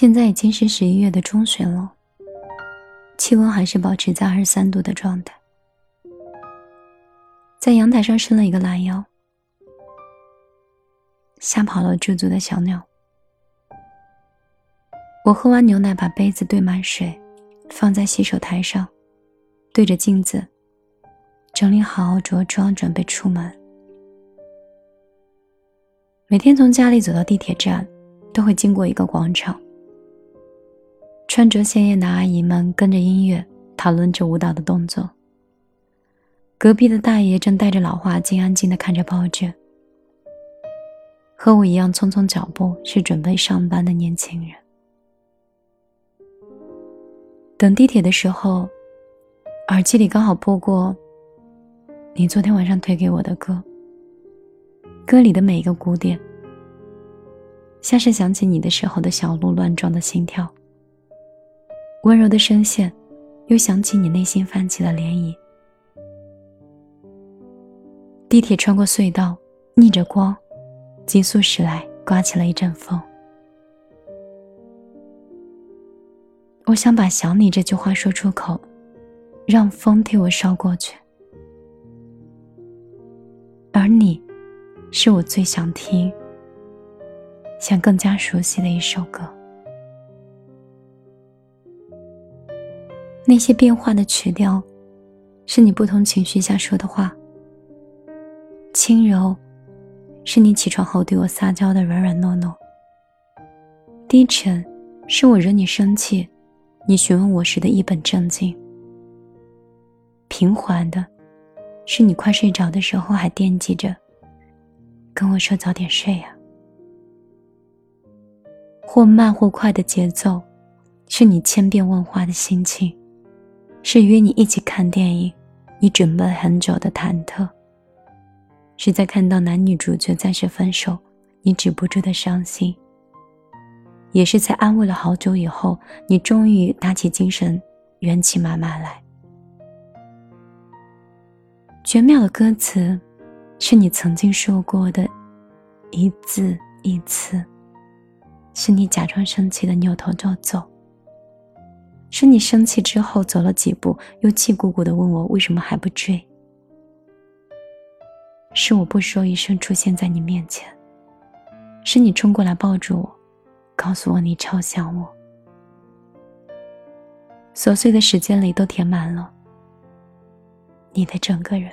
现在已经是十一月的中旬了，气温还是保持在二十三度的状态。在阳台上伸了一个懒腰，吓跑了驻足的小鸟。我喝完牛奶，把杯子兑满水，放在洗手台上，对着镜子整理好着装，准备出门。每天从家里走到地铁站，都会经过一个广场。穿着鲜艳的阿姨们跟着音乐讨论着舞蹈的动作。隔壁的大爷正戴着老花镜，安静的看着报纸。和我一样匆匆脚步，是准备上班的年轻人。等地铁的时候，耳机里刚好播过你昨天晚上推给我的歌。歌里的每一个鼓点，像是想起你的时候的小鹿乱撞的心跳。温柔的声线，又想起你内心泛起的涟漪。地铁穿过隧道，逆着光，急速驶来，刮起了一阵风。我想把“想你”这句话说出口，让风替我捎过去。而你，是我最想听、想更加熟悉的一首歌。那些变化的曲调，是你不同情绪下说的话。轻柔，是你起床后对我撒娇的软软糯糯。低沉，是我惹你生气，你询问我时的一本正经。平缓的，是你快睡着的时候还惦记着，跟我说早点睡呀。或慢或快的节奏，是你千变万化的心情。是约你一起看电影，你准备很久的忐忑。是在看到男女主角暂时分手，你止不住的伤心。也是在安慰了好久以后，你终于打起精神，元气满满来。绝妙的歌词，是你曾经说过的，一字一词。是你假装生气的扭头就走。是你生气之后走了几步，又气鼓鼓的问我为什么还不追？是我不说一声出现在你面前，是你冲过来抱住我，告诉我你超想我。琐碎的时间里都填满了你的整个人，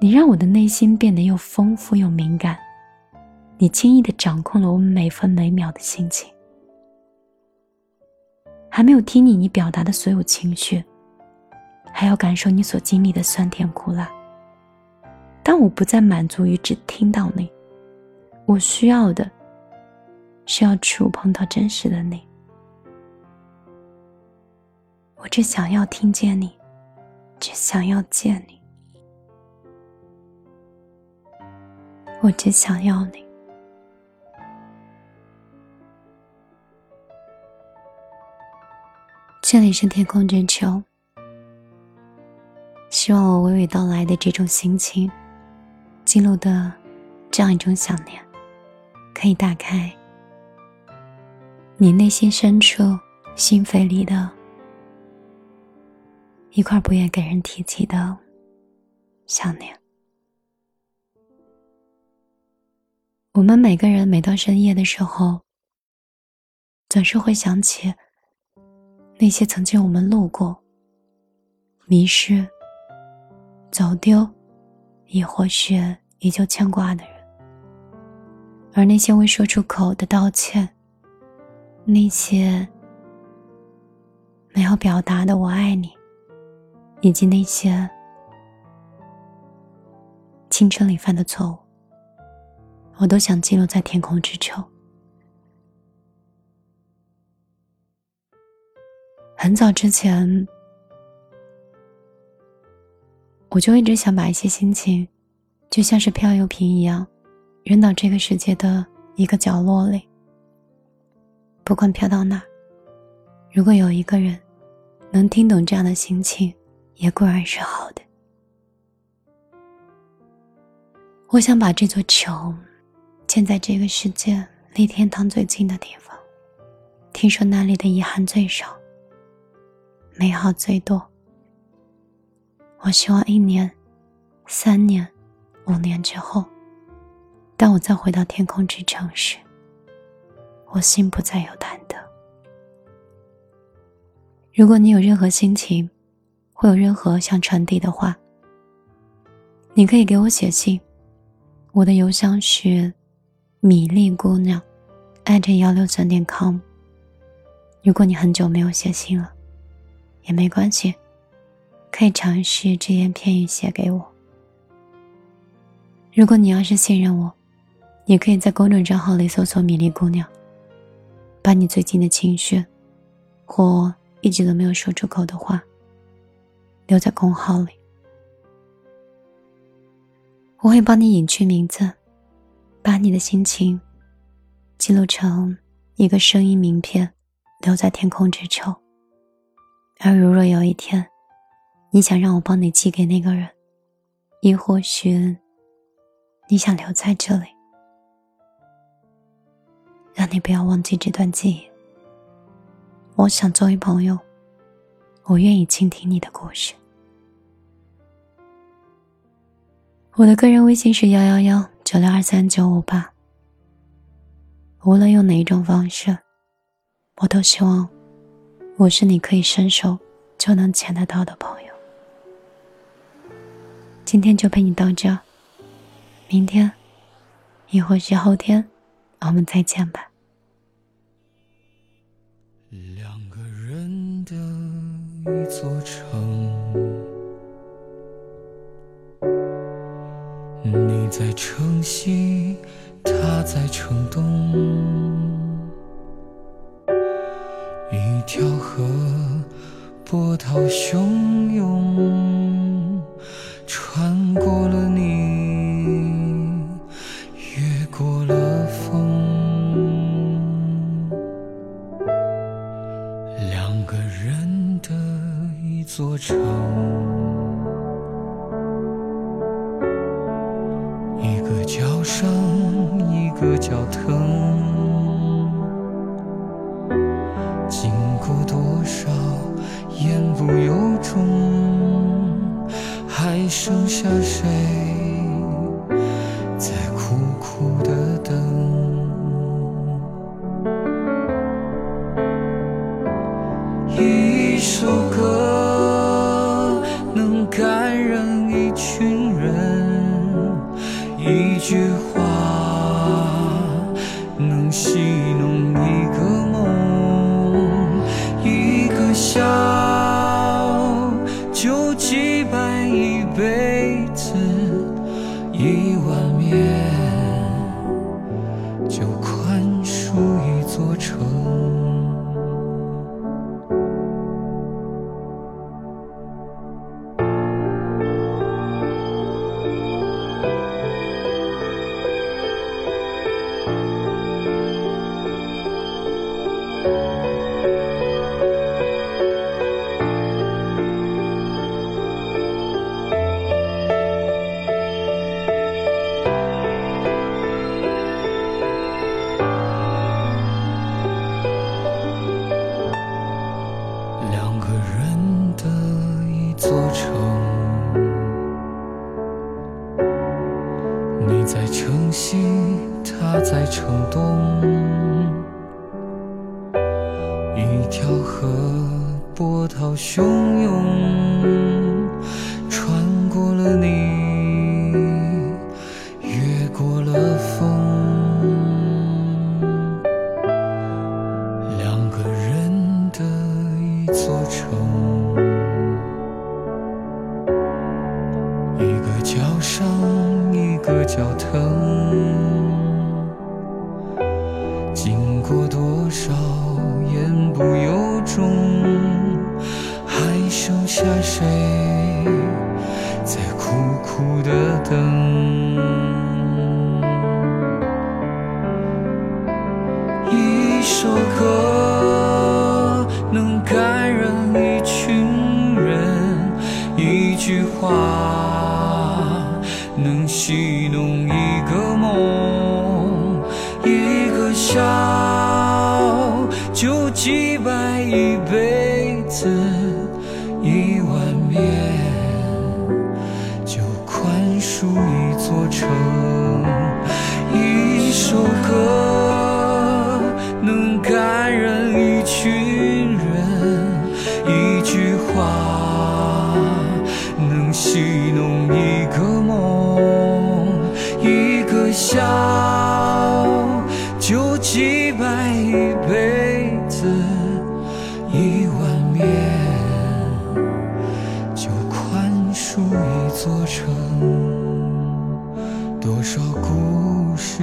你让我的内心变得又丰富又敏感，你轻易的掌控了我每分每秒的心情。还没有听你你表达的所有情绪，还要感受你所经历的酸甜苦辣。但我不再满足于只听到你，我需要的是要触碰到真实的你。我只想要听见你，只想要见你，我只想要你。这里是天空之秋，希望我娓娓道来的这种心情，记录的这样一种想念，可以打开你内心深处心扉里的一块不愿给人提起的想念。我们每个人每到深夜的时候，总是会想起。那些曾经我们路过、迷失、走丢，亦或许依旧牵挂的人，而那些未说出口的道歉，那些没有表达的“我爱你”，以及那些青春里犯的错误，我都想记录在天空之秋。很早之前，我就一直想把一些心情，就像是漂流瓶一样，扔到这个世界的一个角落里。不管飘到哪，如果有一个人能听懂这样的心情，也固然是好的。我想把这座球建在这个世界离天堂最近的地方。听说那里的遗憾最少，美好最多。我希望一年、三年、五年之后，当我再回到天空之城时，我心不再有忐忑。如果你有任何心情，会有任何想传递的话，你可以给我写信，我的邮箱是米粒姑娘艾特幺六三点 com。如果你很久没有写信了，也没关系，可以尝试只言片语写给我。如果你要是信任我，你可以在公众账号里搜索“米粒姑娘”，把你最近的情绪，或一直都没有说出口的话，留在公号里。我会帮你隐去名字，把你的心情记录成一个声音名片，留在天空之城。而如若有一天，你想让我帮你寄给那个人，亦或许你想留在这里，让你不要忘记这段记忆。我想作为朋友，我愿意倾听你的故事。我的个人微信是幺幺幺九六二三九五八。无论用哪一种方式，我都希望我是你可以伸手就能牵得到的朋友。今天就陪你到这，明天，亦或是后天，我们再见吧。两个人的一座城。你在城西，他在城东，条河波涛汹涌，穿过了你，越过了风，两个人的一座城。上一个脚疼，剩下谁在苦苦的等？一首歌座城，你在城西，他在城东，一条河波涛汹涌，下谁在苦苦的等？一座城，多少故事。